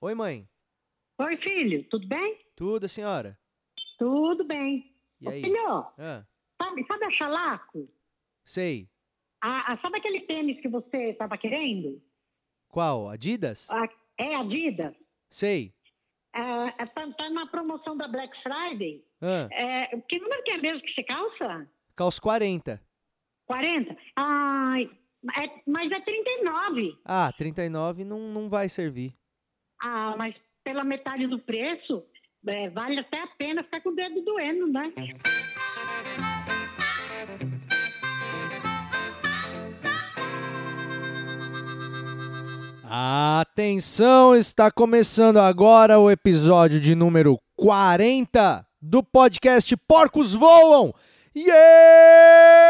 Oi, mãe. Oi, filho, tudo bem? Tudo, senhora? Tudo bem. E Ô, aí? filho, Ah, sabe, sabe a Chalaco? sei. A, a- sabe aquele tênis que você estava querendo? Qual? Adidas? A- é Adidas? Sei. É, é, tá, tá na promoção da Black Friday. Ah, É, que número que é mesmo que você calça? calço 40. 40? Ai, é- mas é 39. Ah, 39 não, não vai servir. Ah, mas pela metade do preço, é, vale até a pena ficar com o dedo doendo, né? Atenção, está começando agora o episódio de número 40 do podcast Porcos Voam. Yeah!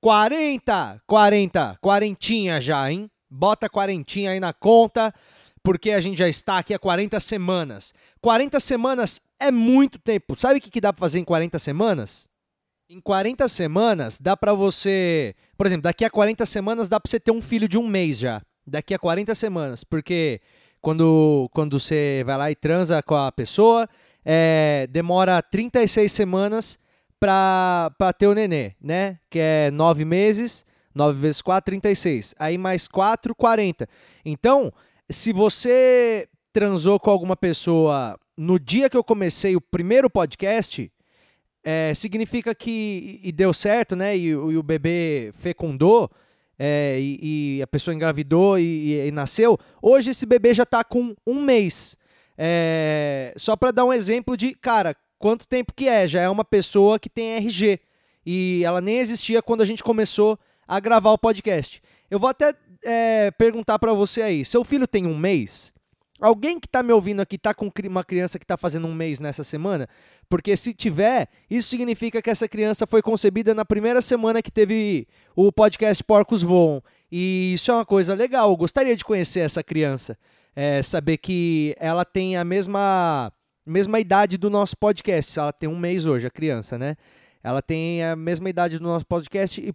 40, 40, quarentinha já, hein? Bota quarentinha aí na conta, porque a gente já está aqui há 40 semanas. 40 semanas é muito tempo. Sabe o que, que dá pra fazer em 40 semanas? Em 40 semanas dá pra você, por exemplo, daqui a 40 semanas dá pra você ter um filho de um mês já. Daqui a 40 semanas, porque quando quando você vai lá e transa com a pessoa, é, demora 36 semanas pra ter o nenê, né? Que é 9 meses, 9 vezes 4, 36. Aí mais 4, 40. Então, se você transou com alguma pessoa no dia que eu comecei o primeiro podcast, é, significa que e deu certo, né? E, e o bebê fecundou, é, e, e a pessoa engravidou e, e- nasceu. Hoje esse bebê já tá com um mês. É, só para dar um exemplo de, cara, quanto tempo que é? Já é uma pessoa que tem RG. E ela nem existia quando a gente começou a gravar o podcast. Eu vou até é, perguntar para você aí: seu filho tem um mês? Alguém que tá me ouvindo aqui tá com uma criança que tá fazendo um mês nessa semana? Porque se tiver, isso significa que essa criança foi concebida na primeira semana que teve o podcast Porcos Voam. E isso é uma coisa legal. Eu gostaria de conhecer essa criança. É, saber que ela tem a mesma, mesma idade do nosso podcast. Ela tem um mês hoje, a criança, né? Ela tem a mesma idade do nosso podcast e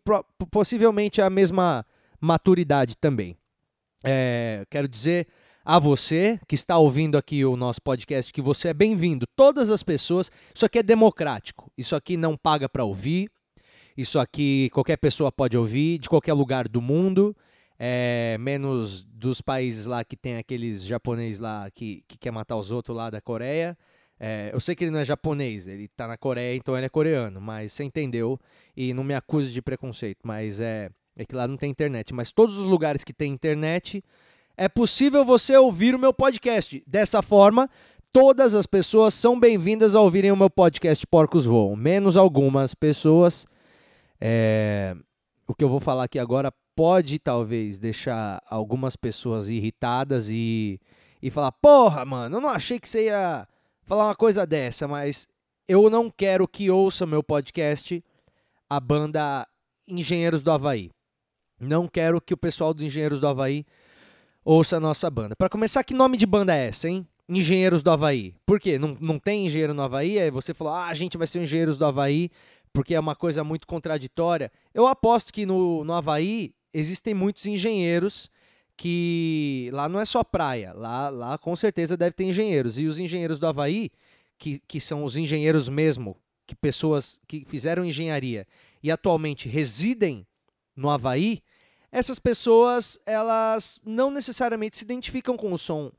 possivelmente a mesma maturidade também. É, quero dizer a você que está ouvindo aqui o nosso podcast que você é bem-vindo. Todas as pessoas, isso aqui é democrático. Isso aqui não paga para ouvir. Isso aqui qualquer pessoa pode ouvir de qualquer lugar do mundo, é, menos dos países lá que tem aqueles japoneses lá que, que quer matar os outros lá da Coreia. É, eu sei que ele não é japonês, ele tá na Coreia, então ele é coreano, mas você entendeu e não me acuse de preconceito, mas é, é que lá não tem internet. Mas todos os lugares que tem internet, é possível você ouvir o meu podcast. Dessa forma, todas as pessoas são bem-vindas a ouvirem o meu podcast Porcos Voam, menos algumas pessoas. É, o que eu vou falar aqui agora pode talvez deixar algumas pessoas irritadas e, e falar: Porra, mano, eu não achei que você ia falar uma coisa dessa, mas eu não quero que ouça meu podcast a banda Engenheiros do Havaí. Não quero que o pessoal do Engenheiros do Havaí ouça a nossa banda. Para começar, que nome de banda é essa, hein? Engenheiros do Havaí. Por quê? Não, não tem engenheiro no Havaí? Aí você falou, ah, a gente vai ser Engenheiros do Havaí, porque é uma coisa muito contraditória. Eu aposto que no, no Havaí existem muitos engenheiros que lá não é só praia, lá, lá com certeza deve ter engenheiros. E os engenheiros do Havaí, que, que são os engenheiros mesmo, que pessoas que fizeram engenharia e atualmente residem no Havaí, essas pessoas elas não necessariamente se identificam com o som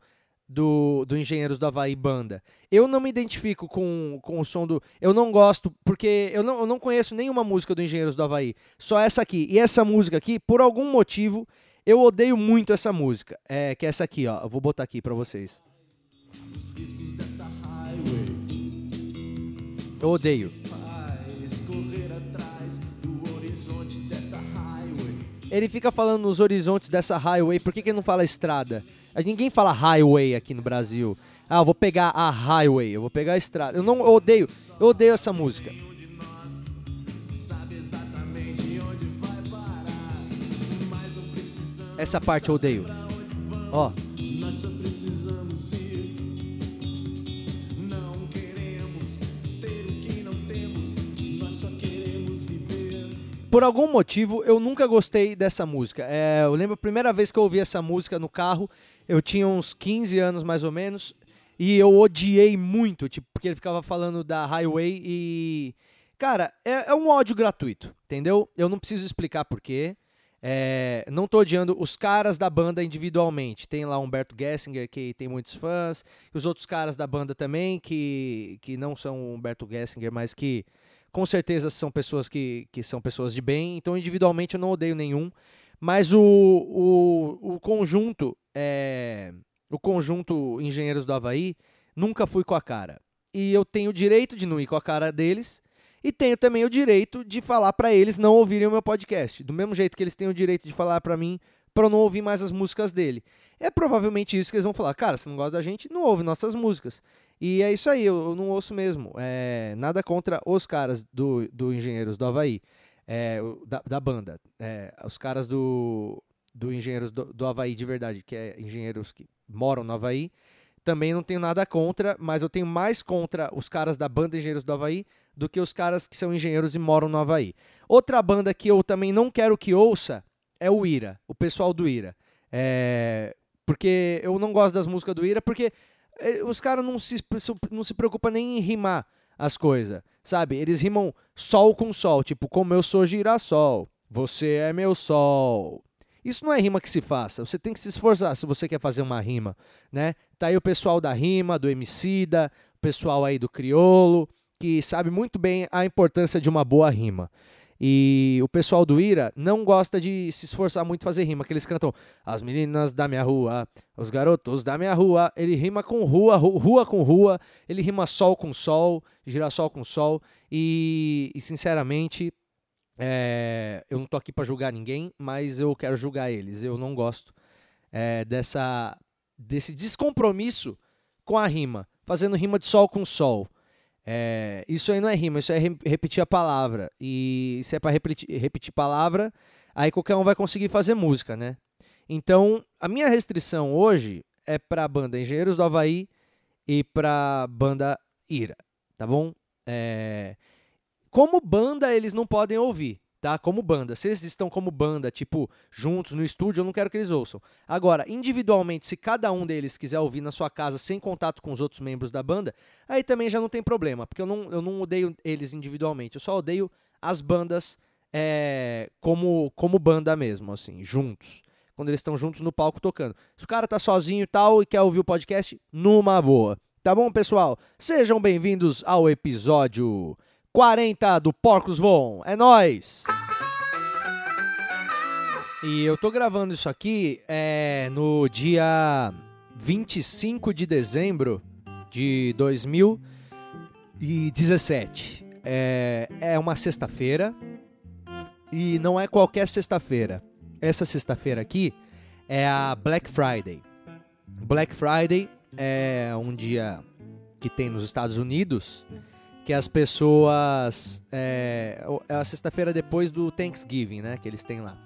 do, do Engenheiros do Havaí Banda. Eu não me identifico com, com o som do. Eu não gosto, porque eu não, eu não conheço nenhuma música do Engenheiros do Havaí. Só essa aqui. E essa música aqui, por algum motivo, eu odeio muito essa música. É, que é essa aqui, ó. Eu vou botar aqui pra vocês. Eu odeio. Ele fica falando nos horizontes dessa highway. Por que, que ele não fala estrada? Ninguém fala highway aqui no Brasil. Ah, eu vou pegar a highway, eu vou pegar a estrada. Eu não eu odeio, eu odeio essa música. Essa parte eu odeio. Ó. por algum motivo, eu nunca gostei dessa música. É, eu lembro a primeira vez que eu ouvi essa música no carro, eu tinha uns 15 anos mais ou menos, e eu odiei muito, tipo, porque ele ficava falando da Highway e. Cara, é, é um ódio gratuito, entendeu? Eu não preciso explicar porquê. É, não tô odiando os caras da banda individualmente. Tem lá Humberto Gessinger, que tem muitos fãs, e os outros caras da banda também, que, que não são Humberto Gessinger, mas que com certeza são pessoas que, que são pessoas de bem. Então, individualmente, eu não odeio nenhum. Mas o, o, o conjunto, é, o conjunto Engenheiros do Havaí, nunca fui com a cara. E eu tenho o direito de não ir com a cara deles e tenho também o direito de falar para eles não ouvirem o meu podcast. Do mesmo jeito que eles têm o direito de falar para mim para não ouvir mais as músicas dele. É provavelmente isso que eles vão falar. Cara, se não gosta da gente, não ouve nossas músicas. E é isso aí, eu, eu não ouço mesmo. É, nada contra os caras do, do Engenheiros do Havaí, é, da, da, banda. É, os caras do, do Engenheiros do, do Havaí de verdade, que é engenheiros que moram no Havaí. Também não tenho nada contra, mas eu tenho mais contra os caras da banda Engenheiros do Havaí do que os caras que são engenheiros e moram no Havaí. Outra banda que eu também não quero que ouça é o Ira, o pessoal do Ira. É, porque eu não gosto das músicas do Ira, porque é, os caras não se, não se preocupam nem em rimar as coisas, sabe? Eles rimam sol com sol, tipo, como eu sou girassol, você é meu sol. Isso não é rima que se faça, você tem que se esforçar se você quer fazer uma rima, né? Tá aí o pessoal da rima, do Emicida, o pessoal aí do criolo, que sabe muito bem a importância de uma boa rima. E o pessoal do Ira não gosta de se esforçar muito fazer rima, que eles cantam as meninas da minha rua, os garotos da minha rua. Ele rima com rua, rua com rua, ele rima sol com sol, girassol com sol. E, e sinceramente, é, eu não tô aqui para julgar ninguém, mas eu quero julgar eles. Eu não gosto é, dessa desse descompromisso com a rima, fazendo rima de sol com sol. É, isso aí não é rima, isso é re repetir a palavra. E se é para repetir, repetir palavra, aí qualquer um vai conseguir fazer música, né? Então, a minha restrição hoje é para a banda Engenheiros do Havaí e para a banda Ira, tá bom? É... Como banda, eles não podem ouvir tá? Como banda. Se eles estão como banda, tipo, juntos no estúdio, eu não quero que eles ouçam. Agora, individualmente, se cada um deles quiser ouvir na sua casa sem contato com os outros membros da banda, aí também já não tem problema, porque eu não, eu não odeio eles individualmente, eu só odeio as bandas é, como, como banda mesmo, assim, juntos. Quando eles estão juntos no palco tocando. Se o cara tá sozinho e tal e quer ouvir o podcast, numa boa. Tá bom, pessoal? Sejam bem-vindos ao episódio 40 do Porcos Voam. É nós. E eu tô gravando isso aqui é, no dia 25 de dezembro de 2017. É, é uma sexta-feira e não é qualquer sexta-feira. Essa sexta-feira aqui é a Black Friday. Black Friday é um dia que tem nos Estados Unidos que as pessoas. É, é a sexta-feira depois do Thanksgiving, né? Que eles têm lá.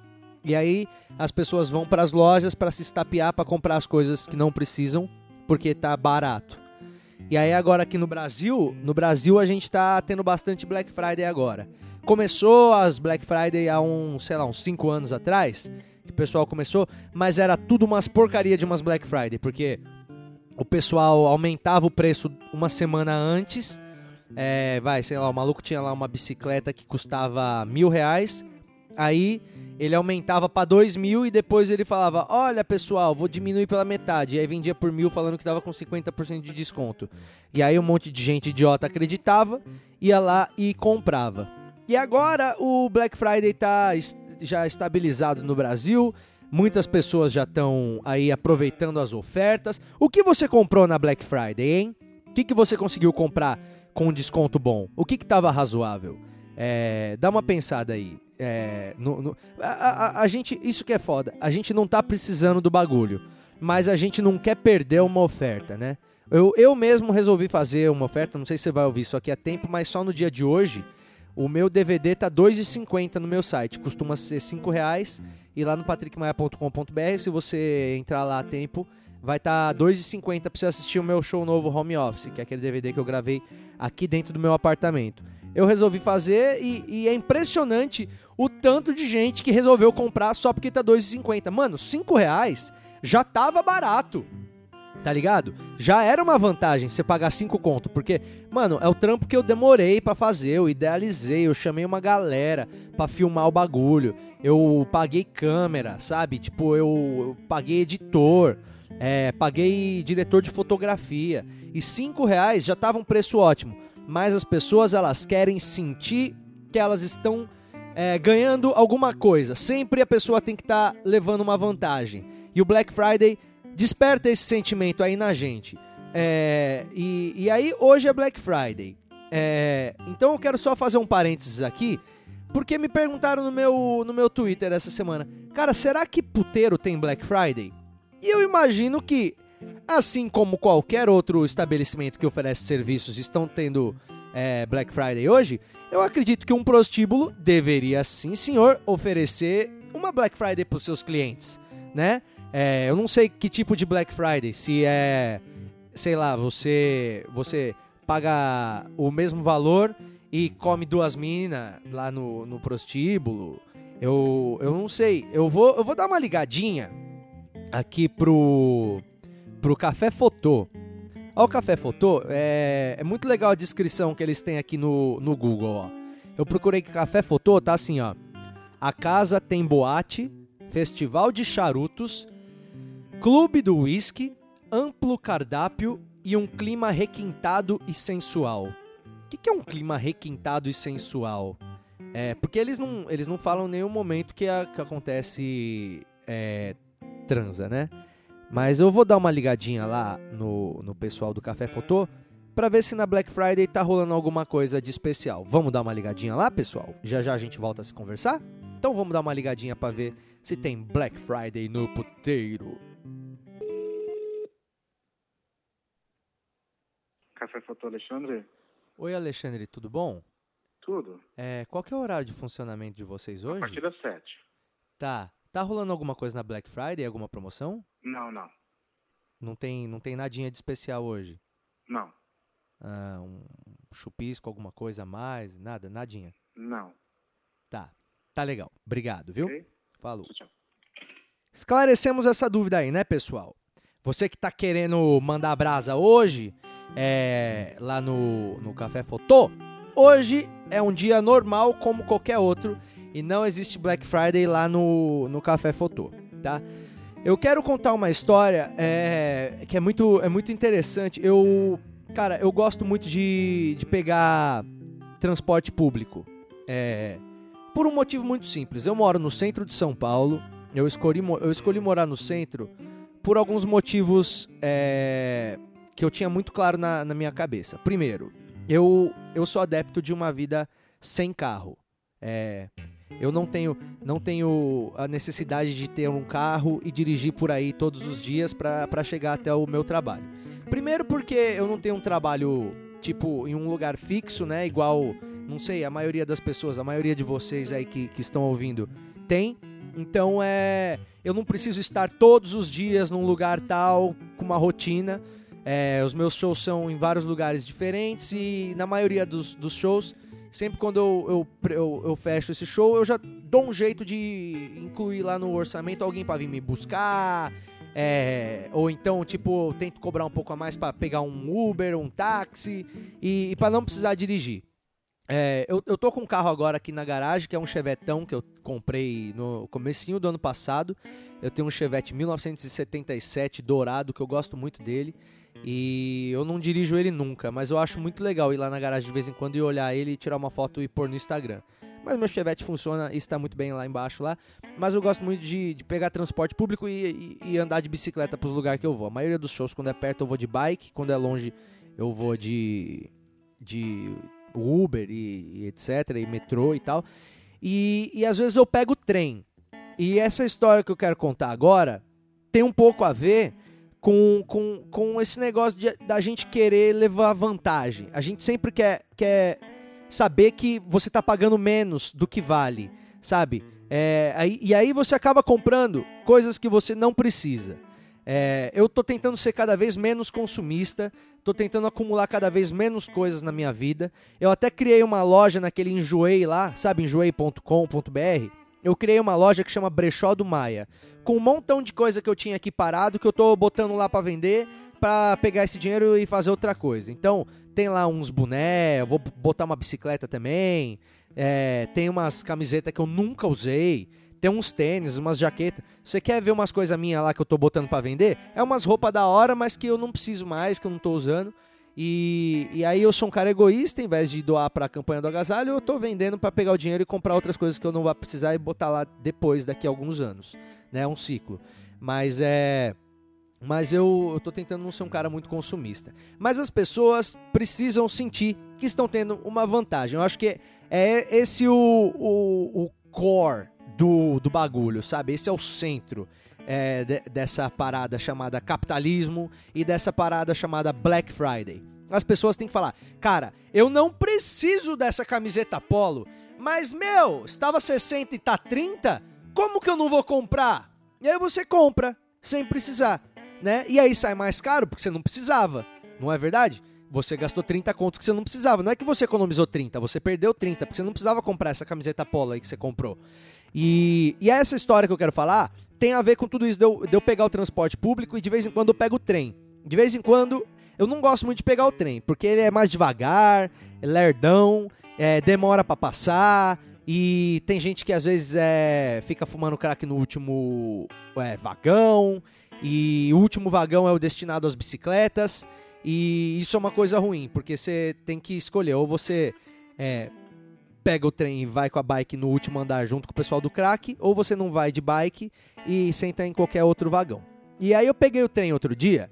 E aí as pessoas vão para as lojas para se estapear para comprar as coisas que não precisam, porque tá barato. E aí agora aqui no Brasil, no Brasil a gente tá tendo bastante Black Friday agora. Começou as Black Friday há um, sei lá, uns 5 anos atrás, que o pessoal começou, mas era tudo umas porcaria de umas Black Friday, porque o pessoal aumentava o preço uma semana antes é, vai, sei lá, o maluco tinha lá uma bicicleta que custava mil reais. Aí ele aumentava para dois mil e depois ele falava: Olha pessoal, vou diminuir pela metade. E aí vendia por mil falando que tava com 50% de desconto. E aí um monte de gente idiota acreditava, ia lá e comprava. E agora o Black Friday tá já estabilizado no Brasil. Muitas pessoas já estão aí aproveitando as ofertas. O que você comprou na Black Friday, hein? O que, que você conseguiu comprar com desconto bom? O que estava razoável? É, dá uma pensada aí. É, no, no, a, a, a, gente, isso que é foda. A gente não tá precisando do bagulho, mas a gente não quer perder uma oferta, né? Eu, eu mesmo resolvi fazer uma oferta, não sei se você vai ouvir isso aqui a tempo, mas só no dia de hoje. O meu DVD tá R$ 2,50 no meu site, costuma ser R$ reais e lá no patrickmaia.com.br, se você entrar lá a tempo, vai estar tá 2,50 para você assistir o meu show novo Home Office, que é aquele DVD que eu gravei aqui dentro do meu apartamento. eu resolvi fazer e, e é impressionante o tanto de gente que resolveu comprar só porque tá 2,50. Mano, 5 reais já tava barato. Tá ligado? Já era uma vantagem você pagar 5 conto, porque, mano, é o trampo que eu demorei para fazer, eu idealizei, eu chamei uma galera para filmar o bagulho, eu paguei câmera, sabe? Tipo, eu, eu paguei editor, é, paguei diretor de fotografia, e 5 reais já tava um preço ótimo, mas as pessoas, elas querem sentir que elas estão é, ganhando alguma coisa, sempre a pessoa tem que estar tá levando uma vantagem, e o Black Friday desperta esse sentimento aí na gente. É, e, e, aí, hoje é Black Friday. É, então eu quero só fazer um parênteses aqui, porque me perguntaram no meu, no meu Twitter essa semana: Cara, será que puteiro tem Black Friday? E eu imagino que, assim como qualquer outro estabelecimento que oferece serviços estão tendo é, Black Friday hoje, eu acredito que um prostíbulo deveria, sim senhor, oferecer uma Black Friday para os seus clientes, né? É, eu não sei que tipo de Black Friday, se é, sei lá, você você paga o mesmo valor e come duas minas lá no, no prostíbulo. Eu, eu não sei. Eu vou, eu vou dar uma ligadinha aqui pro, pro Café Fotô. Ó, o Café Fotô, é, é muito legal a descrição que eles têm aqui no, no Google, ó. Eu procurei que Café Fotô, tá assim, ó. A casa tem boate, festival de charutos, Clube do Whisky, amplo cardápio e um clima requintado e sensual. O que, que é um clima requintado e sensual? É, porque eles não, eles não falam em nenhum momento que, a, que acontece é, transa, né? Mas eu vou dar uma ligadinha lá no, no pessoal do Café Fotô para ver se na Black Friday tá rolando alguma coisa de especial. Vamos dar uma ligadinha lá, pessoal? Já já a gente volta a se conversar? Então vamos dar uma ligadinha para ver se tem Black Friday no puteiro. Café Foto Alexandre? Oi, Alexandre, tudo bom? Tudo. É, qual que é o horário de funcionamento de vocês hoje? A partir das 7. Tá. Tá rolando alguma coisa na Black Friday? Alguma promoção? Não, não. Não tem, não tem nadinha de especial hoje? Não. Ah, um chupisco, alguma coisa a mais? Nada? Nadinha? Não. Tá. Tá legal. Obrigado, viu? Ok? Falou. Tchau, tchau. Esclarecemos essa dúvida aí, né, pessoal? Você que tá querendo mandar brasa hoje, é, lá no, no Café Fotô, hoje é um dia normal como qualquer outro e não existe Black Friday lá no, no Café Fotô, tá? Eu quero contar uma história é, que é muito, é muito interessante. Eu, cara, eu gosto muito de, de pegar transporte público. É, por um motivo muito simples. Eu moro no centro de São Paulo. Eu escolhi, eu escolhi morar no centro por alguns motivos é, que eu tinha muito claro na, na minha cabeça. Primeiro, eu, eu sou adepto de uma vida sem carro. É, eu não tenho, não tenho a necessidade de ter um carro e dirigir por aí todos os dias para chegar até o meu trabalho. Primeiro porque eu não tenho um trabalho tipo em um lugar fixo, né? Igual, não sei, a maioria das pessoas, a maioria de vocês aí que, que estão ouvindo tem. Então é, eu não preciso estar todos os dias num lugar tal com uma rotina. É, os meus shows são em vários lugares diferentes e na maioria dos, dos shows, sempre quando eu, eu, eu, eu, fecho esse show, eu já dou um jeito de incluir lá no orçamento alguém para vir me buscar. É, ou então, tipo, tento cobrar um pouco a mais para pegar um Uber, um táxi e, e para não precisar dirigir. É, eu, eu tô com um carro agora aqui na garagem, que é um Chevetão que eu comprei no comecinho do ano passado. Eu tenho um Chevette 1977 dourado, que eu gosto muito dele. E eu não dirijo ele nunca, mas eu acho muito legal ir lá na garagem de vez em quando e olhar ele, tirar uma foto e pôr no Instagram. Mas meu Chevette funciona e está muito bem lá embaixo lá. Mas eu gosto muito de, de pegar transporte público e, e, e andar de bicicleta para os lugares que eu vou. A maioria dos shows, quando é perto, eu vou de bike. Quando é longe, eu vou de, de Uber e, e etc. E metrô e tal. E, e às vezes eu pego trem. E essa história que eu quero contar agora tem um pouco a ver com, com, com esse negócio de, da gente querer levar vantagem. A gente sempre quer, quer saber que você está pagando menos do que vale, sabe? É, aí, e aí você acaba comprando coisas que você não precisa. É, eu tô tentando ser cada vez menos consumista, tô tentando acumular cada vez menos coisas na minha vida. Eu até criei uma loja naquele Enjoei lá, sabe, enjoei.com.br. Eu criei uma loja que chama Brechó do Maia, com um montão de coisa que eu tinha aqui parado que eu tô botando lá para vender, para pegar esse dinheiro e fazer outra coisa. Então, tem lá uns boné, eu vou botar uma bicicleta também, é, tem umas camisetas que eu nunca usei tem uns tênis, umas jaquetas. Você quer ver umas coisas minhas lá que eu tô botando para vender? É umas roupas da hora, mas que eu não preciso mais, que eu não tô usando. E, e aí eu sou um cara egoísta, em vez de doar para a campanha do agasalho, eu tô vendendo para pegar o dinheiro e comprar outras coisas que eu não vou precisar e botar lá depois, daqui a alguns anos. Né? Um ciclo. Mas é. Mas eu, eu tô tentando não ser um cara muito consumista. Mas as pessoas precisam sentir que estão tendo uma vantagem. Eu acho que é esse o, o, o core do, do bagulho, sabe? Esse é o centro é, de, dessa parada chamada capitalismo e dessa parada chamada Black Friday. As pessoas têm que falar, cara, eu não preciso dessa camiseta polo, mas meu, estava 60 e tá 30, como que eu não vou comprar? E aí você compra, sem precisar, né? E aí sai mais caro porque você não precisava, não é verdade? Você gastou 30 contos que você não precisava. Não é que você economizou 30, você perdeu 30, porque você não precisava comprar essa camiseta polo aí que você comprou. E, e essa história que eu quero falar tem a ver com tudo isso de eu, de eu pegar o transporte público e de vez em quando eu pego o trem. De vez em quando eu não gosto muito de pegar o trem, porque ele é mais devagar, é lerdão, é, demora para passar. E tem gente que às vezes é, fica fumando crack no último é, vagão. E o último vagão é o destinado às bicicletas. E isso é uma coisa ruim, porque você tem que escolher. Ou você é, pega o trem e vai com a bike no último andar junto com o pessoal do crack, ou você não vai de bike e senta em qualquer outro vagão. E aí eu peguei o trem outro dia,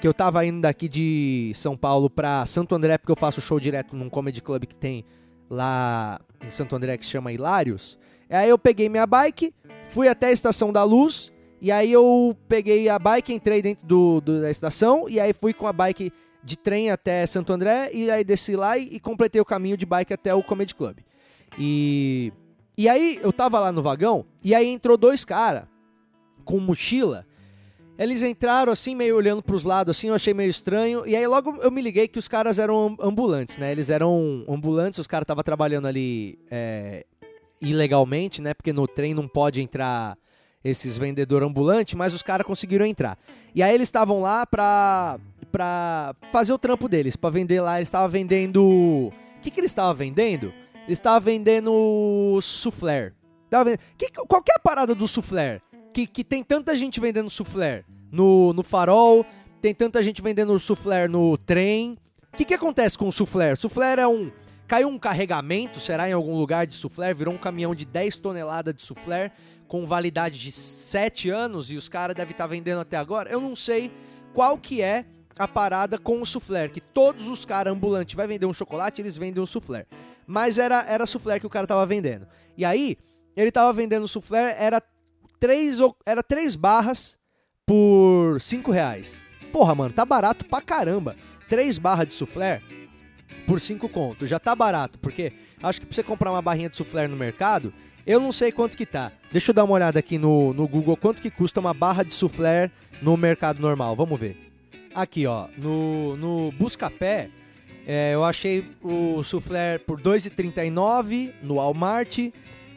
que eu tava indo daqui de São Paulo pra Santo André, porque eu faço show direto num comedy club que tem lá em Santo André que chama Hilários. Aí eu peguei minha bike, fui até a Estação da Luz, e aí eu peguei a bike, entrei dentro do, do da estação, e aí fui com a bike de trem até Santo André e aí desci lá e, e, completei o caminho de bike até o Comedy Club. E e aí eu tava lá no vagão e aí entrou dois caras com mochila. Eles entraram assim meio olhando para os lados assim, eu achei meio estranho. E aí logo eu me liguei que os caras eram ambulantes, né? Eles eram ambulantes, os caras estavam trabalhando ali é, ilegalmente, né? Porque no trem não pode entrar esses vendedor ambulante, mas os caras conseguiram entrar. E aí eles estavam lá pra pra fazer o trampo deles, para vender lá. Eles estavam vendendo. O que, que eles estavam vendendo? Eles estavam vendendo soufflé. Vend... Que, qual que é a parada do soufflé? Que, que tem tanta gente vendendo soufflé no, no farol, tem tanta gente vendendo soufflé no trem. O que, que acontece com o soufflé? Soufflé é um. Caiu um carregamento, será em algum lugar de soufflé, virou um caminhão de 10 toneladas de soufflé com validade de 7 anos e os caras devem estar tá vendendo até agora. Eu não sei qual que é a parada com o soufflé, que todos os caras ambulantes vai vender um chocolate, eles vendem um soufflé. Mas era era soufflé que o cara tava vendendo. E aí, ele tava vendendo soufflé, era três, era três barras por cinco reais. Porra, mano, tá barato pra caramba. Três barras de soufflé por cinco conto. Já tá barato, porque acho que pra você comprar uma barrinha de soufflé no mercado, eu não sei quanto que tá. Deixa eu dar uma olhada aqui no, no Google, quanto que custa uma barra de soufflé no mercado normal. Vamos ver. Aqui, ó, no, no Buscapé, é, eu achei o soufflé por 2,39 no Walmart.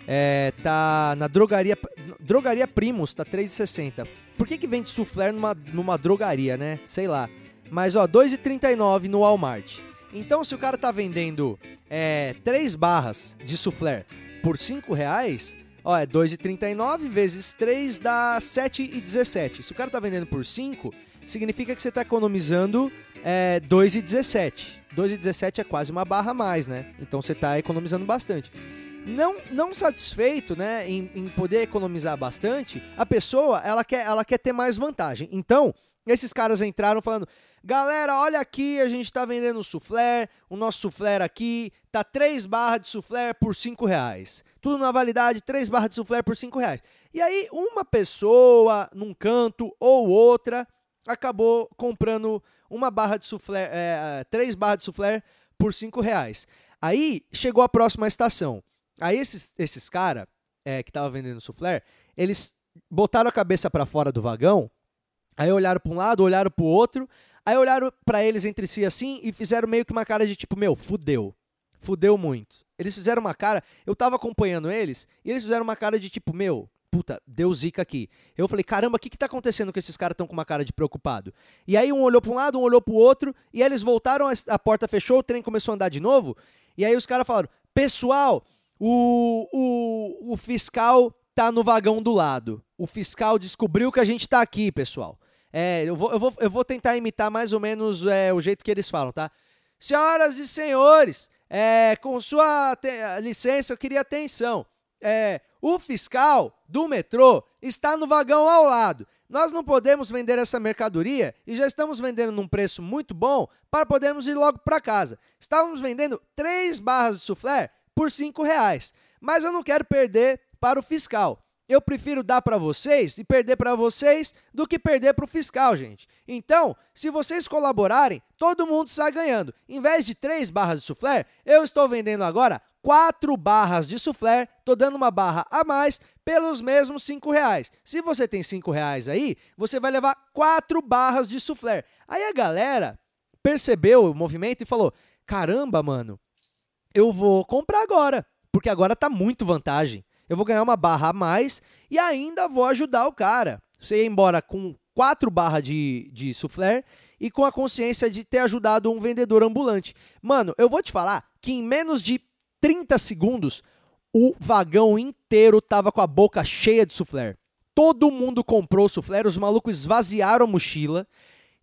É, tá na drogaria drogaria Primus, tá 3,60. Por que que vende soufflé numa, numa drogaria, né? Sei lá. Mas ó, 2,39 no Walmart. Então se o cara tá vendendo é, 3 barras de soufflé por 5 reais, ó, é 2,39 vezes 3 dá 7,17. Se o cara tá vendendo por 5, significa que você está economizando é, 2,17. 2,17 é quase uma barra a mais, né? Então você está economizando bastante. Não, não satisfeito né, em, em poder economizar bastante, a pessoa ela quer, ela quer ter mais vantagem. Então, esses caras entraram falando: Galera, olha aqui, a gente está vendendo soufflé, o nosso soufflé aqui tá 3 barras de soufflé por 5 reais. Tudo na validade, 3 barras de soufflé por 5 reais. E aí, uma pessoa num canto ou outra acabou comprando uma barra de soufflé, é, três barras de soufflé por cinco reais. Aí chegou a próxima estação. Aí esses, esses caras é, que estavam vendendo soufflé, eles botaram a cabeça para fora do vagão Aí olharam para um lado, olharam para o outro, aí olharam para eles entre si assim e fizeram meio que uma cara de tipo, meu, fudeu. Fudeu muito. Eles fizeram uma cara, eu tava acompanhando eles, e eles fizeram uma cara de tipo, meu, puta, deu zica aqui. Eu falei, caramba, o que que tá acontecendo que esses caras estão com uma cara de preocupado? E aí um olhou para um lado, um olhou para o outro, e eles voltaram, a porta fechou, o trem começou a andar de novo, e aí os caras falaram, pessoal, o, o, o fiscal tá no vagão do lado. O fiscal descobriu que a gente tá aqui, pessoal. É, eu vou, eu vou, eu vou tentar imitar mais ou menos é, o jeito que eles falam, tá? Senhoras e senhores, é, com sua licença, eu queria atenção. É, o fiscal do metrô está no vagão ao lado. Nós não podemos vender essa mercadoria e já estamos vendendo num preço muito bom para podermos ir logo para casa. Estávamos vendendo três barras de soufflé por cinco reais, mas eu não quero perder para o fiscal eu prefiro dar para vocês e perder para vocês do que perder para o fiscal, gente. Então, se vocês colaborarem, todo mundo sai ganhando. Em vez de três barras de soufflé, eu estou vendendo agora quatro barras de soufflé, estou dando uma barra a mais pelos mesmos cinco reais. Se você tem cinco reais aí, você vai levar quatro barras de soufflé. Aí a galera percebeu o movimento e falou: caramba, mano, eu vou comprar agora, porque agora tá muito vantagem eu vou ganhar uma barra a mais e ainda vou ajudar o cara. Você ir embora com quatro barras de, de soufflé e com a consciência de ter ajudado um vendedor ambulante. Mano, eu vou te falar que em menos de 30 segundos o vagão inteiro tava com a boca cheia de soufflé. Todo mundo comprou soufflé, os malucos esvaziaram a mochila,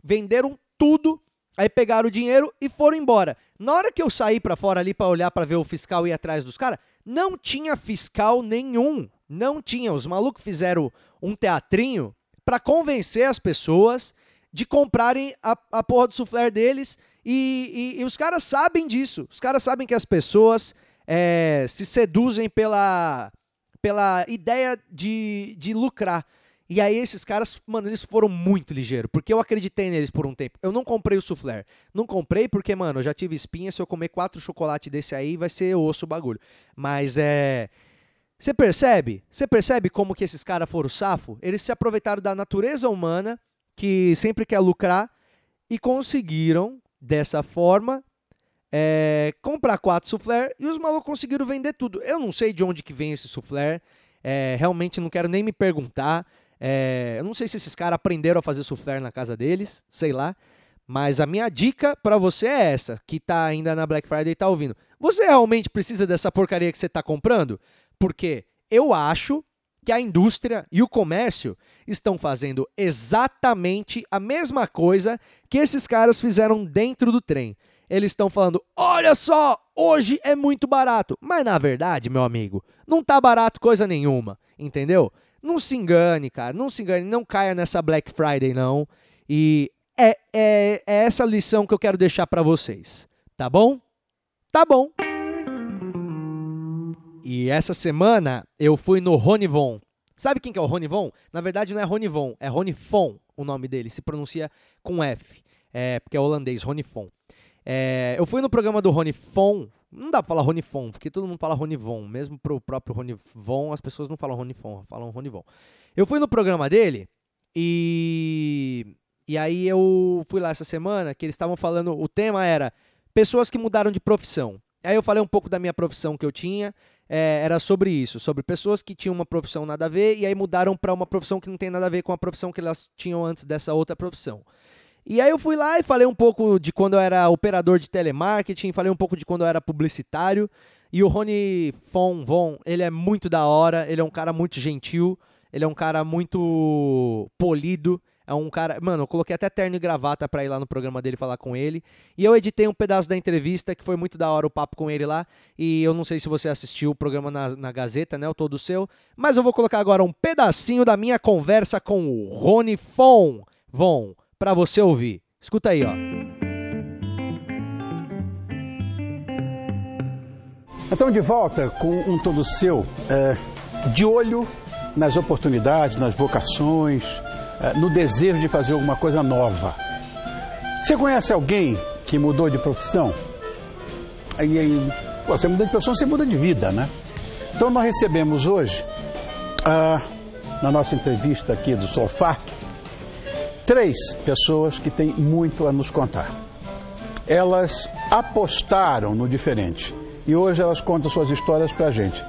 venderam tudo, aí pegaram o dinheiro e foram embora. Na hora que eu saí para fora ali para olhar para ver o fiscal ir atrás dos caras, não tinha fiscal nenhum. Não tinha. Os malucos fizeram um teatrinho para convencer as pessoas de comprarem a, a porra do soufflé deles. E, e, e, os caras sabem disso. Os caras sabem que as pessoas é, se seduzem pela, pela ideia de, de lucrar. E aí esses caras, mano, eles foram muito ligeiros, porque eu acreditei neles por um tempo. Eu não comprei o soufflé. Não comprei porque, mano, eu já tive espinha, se eu comer quatro chocolates desse aí, vai ser osso o bagulho. Mas é... Você percebe? Você percebe como que esses caras foram safo? Eles se aproveitaram da natureza humana, que sempre quer lucrar, e conseguiram, dessa forma, é, comprar quatro soufflé e os malucos conseguiram vender tudo. Eu não sei de onde que vem esse soufflé, é, realmente não quero nem me perguntar. É, eu não sei se esses caras aprenderam a fazer soufflé na casa deles, sei lá. Mas a minha dica para você é essa, que tá ainda na Black Friday e tá ouvindo. Você realmente precisa dessa porcaria que você tá comprando? Porque eu acho que a indústria e o comércio estão fazendo exatamente a mesma coisa que esses caras fizeram dentro do trem. Eles estão falando: "Olha só, hoje é muito barato". Mas na verdade, meu amigo, não tá barato coisa nenhuma, entendeu? Não se engane, cara. Não se engane. Não caia nessa Black Friday, não. E é, é, é essa lição que eu quero deixar para vocês. Tá bom? Tá bom. E essa semana eu fui no Ronivon. Sabe quem que é o Ronivon? Na verdade não é Ronivon, é Ronifon o nome dele. Se pronuncia com F. É, porque é holandês, Ronifon. É, eu fui no programa do Ronifon não dá pra falar Ronifon, porque todo mundo fala Ronivon. Mesmo pro próprio Ronivon, as pessoas não falam Ronifon, falam Ronivon. Eu fui no programa dele e. E aí eu fui lá essa semana que eles estavam falando. O tema era pessoas que mudaram de profissão. Aí eu falei um pouco da minha profissão que eu tinha. É, era sobre isso, sobre pessoas que tinham uma profissão nada a ver e aí mudaram para uma profissão que não tem nada a ver com a profissão que elas tinham antes dessa outra profissão. E aí eu fui lá e falei um pouco de quando eu era operador de telemarketing, falei um pouco de quando eu era publicitário. E o Rony Von Von, ele é muito da hora, ele é um cara muito gentil, ele é um cara muito polido, é um cara. Mano, eu coloquei até terno e gravata pra ir lá no programa dele falar com ele. E eu editei um pedaço da entrevista, que foi muito da hora o papo com ele lá. E eu não sei se você assistiu o programa na, na Gazeta, né? O todo seu. Mas eu vou colocar agora um pedacinho da minha conversa com o Rony Von. Von para você ouvir. Escuta aí, ó. Estamos de volta com um todo seu, é, de olho nas oportunidades, nas vocações, é, no desejo de fazer alguma coisa nova. Você conhece alguém que mudou de profissão? Aí, aí você muda de profissão, você muda de vida, né? Então nós recebemos hoje, ah, na nossa entrevista aqui do Sofá, três pessoas que têm muito a nos contar. Elas apostaram no diferente e hoje elas contam suas histórias pra gente.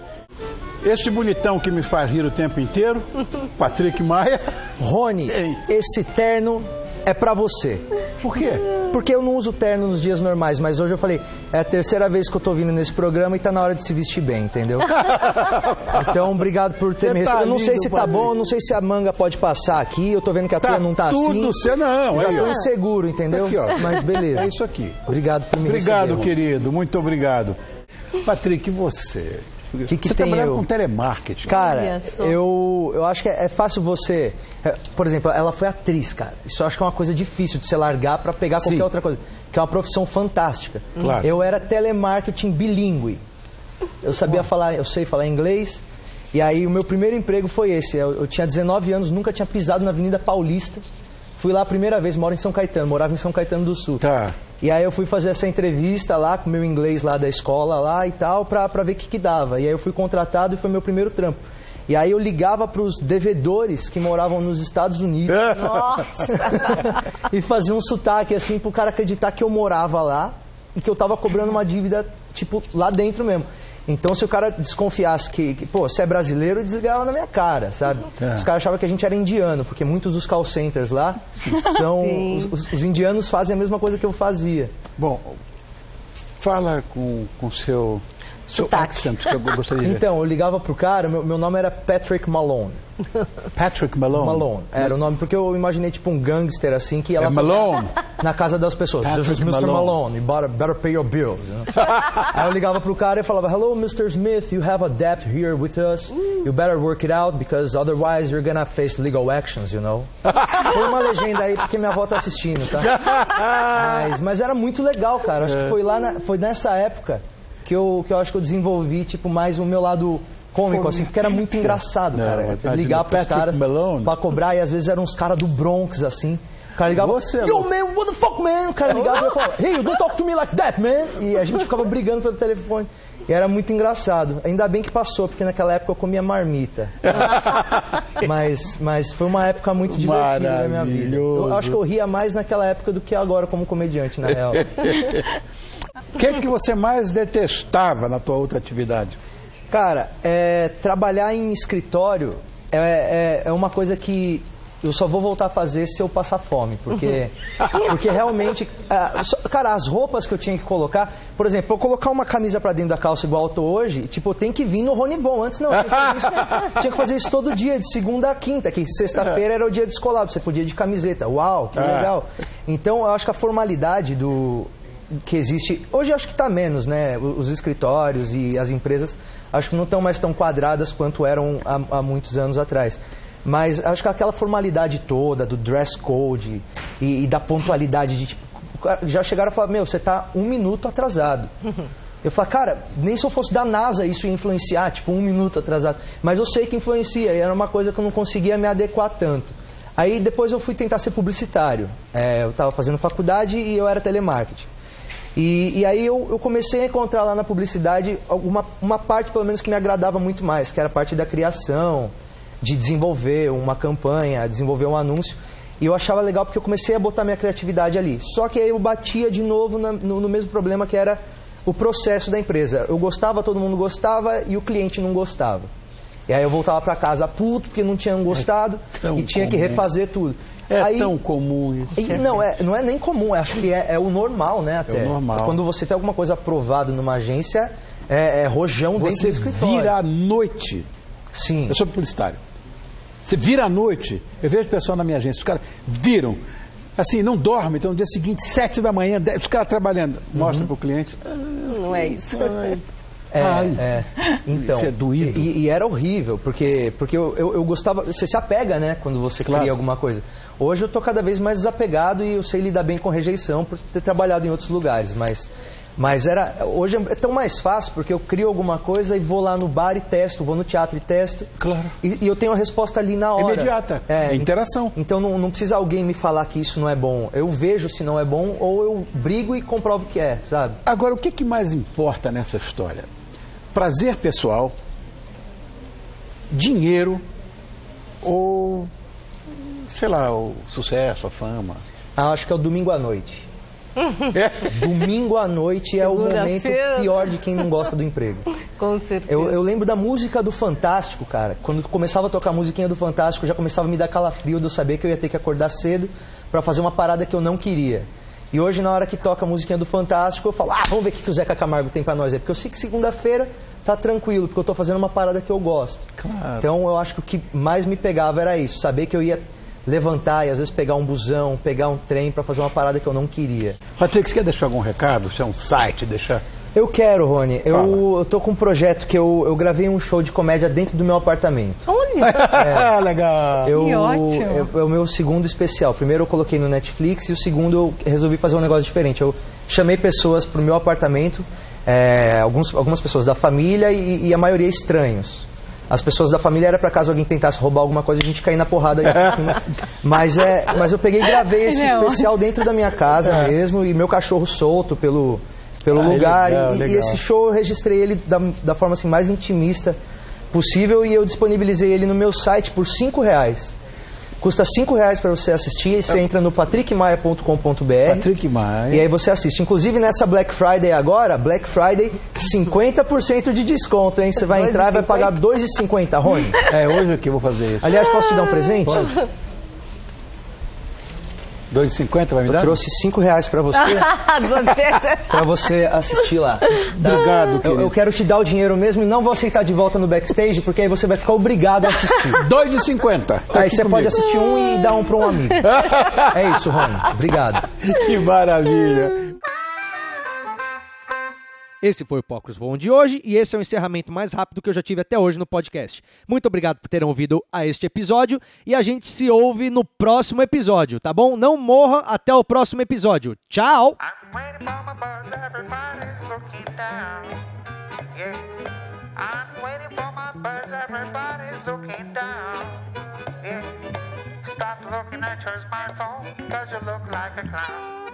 Este bonitão que me faz rir o tempo inteiro, Patrick Maia. Rony, esse terno é pra você. Por quê? Porque eu não uso terno nos dias normais, mas hoje eu falei, é a terceira vez que eu tô vindo nesse programa e tá na hora de se vestir bem, entendeu? então, obrigado por ter Você me tá recebido. Eu não sei se tá bom, não sei se a manga pode passar aqui, eu tô vendo que a tua não tá tudo assim. você não, Já aí, tô inseguro, entendeu? Aqui, ó. Mas beleza. É isso aqui. Obrigado por me Obrigado, receber. querido. Muito obrigado. Patrick, e você? Que que você tem trabalhava eu? com telemarketing. Cara, eu, eu acho que é, é fácil você. é, por exemplo, ela foi atriz, cara. Isso eu acho que é uma coisa difícil de você largar pra pegar qualquer Sim. outra coisa. Que é uma profissão fantástica. Claro. Eu era telemarketing bilíngue. Eu sabia falar, eu sei falar inglês. E aí o meu primeiro emprego foi esse. Eu, eu tinha 19 anos, nunca tinha pisado na Avenida Paulista. Fui lá a primeira vez, moro em São Caetano, morava em São Caetano do Sul. Tá. E aí eu fui fazer essa entrevista lá com o meu inglês lá da escola lá e tal, pra, pra ver o que, que dava. E aí eu fui contratado e foi meu primeiro trampo. E aí eu ligava pros devedores que moravam nos Estados Unidos e fazia um sotaque assim pro cara acreditar que eu morava lá e que eu tava cobrando uma dívida, tipo, lá dentro mesmo. Então, se o cara desconfiasse que, que, pô, você é brasileiro, desligava na minha cara, sabe? É. Os caras achavam que a gente era indiano, porque muitos dos call centers lá são. Os, os- os indianos fazem a mesma coisa que eu fazia. Bom, fala com o seu, seu Sotaque. accent que eu gostaria de ver. Então, eu ligava pro cara, meu, meu nome era Patrick Malone. Patrick Malone. Malone. Era o nome, porque eu imaginei tipo um gangster assim que ia É Malone. na casa das pessoas. Patrick This is Mr. Malone. Malone, you better, better pay your bills. you know? Aí eu ligava pro cara e falava, Hello, Mr. Smith, you have a debt here with us. You better work it out because otherwise you're gonna face legal actions, you know? Põe uma legenda aí porque minha avó tá assistindo, tá? Mas, mas era muito legal, cara. Acho que foi lá, na- foi nessa época que eu, que eu acho que eu desenvolvi, tipo, mais o meu lado cômico, assim, porque era muito engraçado, Não, cara. tá, Ligar pros Patrick caras Malone. pra cobrar e às vezes eram uns caras do Bronx, assim. O cara ligava, Você Yo, man, what the fuck, man? O cara ligava e eu falava, Hey, you don't talk to me like that, man. E a gente ficava brigando pelo telefone. E era muito engraçado. Ainda bem que passou, porque naquela época eu comia marmita. mas, mas foi uma época muito divertida da minha vida. Eu acho que eu ria mais naquela época do que agora como comediante, na real. O que, que você mais detestava na tua outra atividade? Cara, é, trabalhar em escritório é, é, é uma coisa que eu só vou voltar a fazer se eu passar fome, porque, porque realmente, só- cara, as roupas que eu tinha que colocar, por exemplo, eu colocar uma camisa pra dentro da calça igual eu tô hoje, tipo, eu tenho que vir no Ronivon, antes não, eu tinha que, fazer isso, tinha que fazer isso todo dia, de segunda a quinta, que sexta-feira era o dia descolado, você podia ir de camiseta, uau, que É. legal. Então, eu acho que a formalidade do, que existe. Hoje acho que está menos, né? Os escritórios e as empresas acho que não estão mais tão quadradas quanto eram há, há muitos anos atrás. Mas acho que aquela formalidade toda do dress code e, e da pontualidade de tipo, já chegaram a falar, meu, você tá um minuto atrasado. Eu falo, cara, nem se eu fosse da NASA isso ia influenciar, tipo, um minuto atrasado. Mas eu sei que influencia, e era uma coisa que eu não conseguia me adequar tanto. Aí depois eu fui tentar ser publicitário. É, eu estava fazendo faculdade e eu era telemarketing. E, e aí eu, eu comecei a encontrar lá na publicidade alguma, uma parte, pelo menos, que me agradava muito mais, que era a parte da criação, de desenvolver uma campanha, desenvolver um anúncio. E eu achava legal porque eu comecei a botar minha criatividade ali. Só que aí eu batia de novo na- no, no mesmo problema que era o processo da empresa. Eu gostava, todo mundo gostava e o cliente não gostava. E aí eu voltava para casa puto porque não tinham gostado tão e tinha que comum. refazer tudo. É Aí- tão comum isso. e não, é, não é nem comum, acho que é, é o normal, né? Até. normal. Quando você tem alguma coisa aprovada numa agência, é, é rojão dentro Você do escritório. vira à noite. Sim. Eu sou publicitário. Você vira à noite. Eu vejo pessoal na minha agência, os caras viram. Assim, não dormem, então no dia seguinte, sete da manhã, dez, os caras trabalhando. Mostra Uhum. pro cliente. Não é isso. É, Ai. É. Então, Isso é doído. E, e era horrível, porque, porque eu, eu, eu gostava. Você se apega, né, quando você Claro. cria alguma coisa. Hoje eu tô cada vez mais desapegado e eu sei lidar bem com rejeição por ter trabalhado em outros lugares, mas. Mas era. Hoje é tão mais fácil porque eu crio alguma coisa e vou lá no bar e testo, vou no teatro e testo. Claro. E, e eu tenho a resposta ali na hora. Imediata. É interação. Então não, não precisa alguém me falar que isso não é bom. Eu vejo se não é bom ou eu brigo e comprovo que é, sabe? Agora, o que, que mais importa nessa história? Prazer pessoal, dinheiro ou sei lá, o sucesso, a fama? Ah, acho que é o domingo à noite. É? Domingo à noite é o momento pior de quem não gosta do emprego. Com certeza. Eu, eu lembro da música do Fantástico, cara. Quando começava a tocar a musiquinha do Fantástico, já começava a me dar calafrio de eu saber que eu ia ter que acordar cedo pra fazer uma parada que eu não queria. E hoje, na hora que toca a musiquinha do Fantástico, eu falo, ah, vamos ver o que o Zeca Camargo tem pra nós aí. Porque eu sei que segunda-feira tá tranquilo, porque eu tô fazendo uma parada que eu gosto. Claro. Então eu acho que o que mais me pegava era isso, saber que eu ia levantar e às vezes pegar um busão, pegar um trem pra fazer uma parada que eu não queria. Patrick, você quer deixar algum recado? Se é um site, deixar. Eu quero, Rony. Fala. Eu, eu tô com um projeto que eu, eu gravei um show de comédia dentro do meu apartamento. Olha, Legal. Eu, Que ótimo. É, é o meu segundo especial. Primeiro eu coloquei no Netflix e o segundo eu resolvi fazer um negócio diferente. Eu chamei pessoas pro meu apartamento, é, alguns, algumas pessoas da família e, e a maioria estranhos. As pessoas da família era pra caso alguém tentasse roubar alguma coisa, a gente cair na porrada aí por cima. Mas, é, mas eu peguei e gravei esse é especial dentro da minha casa mesmo e meu cachorro solto pelo, pelo Ah, lugar. legal, e, e legal. esse show eu registrei ele da, da forma assim, mais intimista possível e eu disponibilizei ele no meu site por 5 reais. Custa 5 reais para você assistir, você entra no patrickmaia.com.br Patrick Maia. e aí você assiste. Inclusive nessa Black Friday agora, Black Friday, 50% de desconto, hein? Você vai entrar e vai pagar 2,50, Rony. É hoje que eu vou fazer isso. Aliás, posso te dar um presente? Pode. 2,50 vai me Eu dar? trouxe 5 reais para você, para você assistir lá. Obrigado, Eu, querido. eu quero te dar o dinheiro mesmo e não vou aceitar de volta no backstage, porque aí você vai ficar obrigado a assistir. 2,50. Tá Aí aqui você comigo. pode assistir um e dar um para um amigo. É isso, Rony. Obrigado. Que maravilha. Esse foi o Pocos Voam de hoje e esse é o encerramento mais rápido que eu já tive até hoje no podcast. Muito obrigado por terem ouvido a este episódio e a gente se ouve no próximo episódio, tá bom? Não morra até o próximo episódio. Tchau! Looking at your smartphone, cause you look like a clown.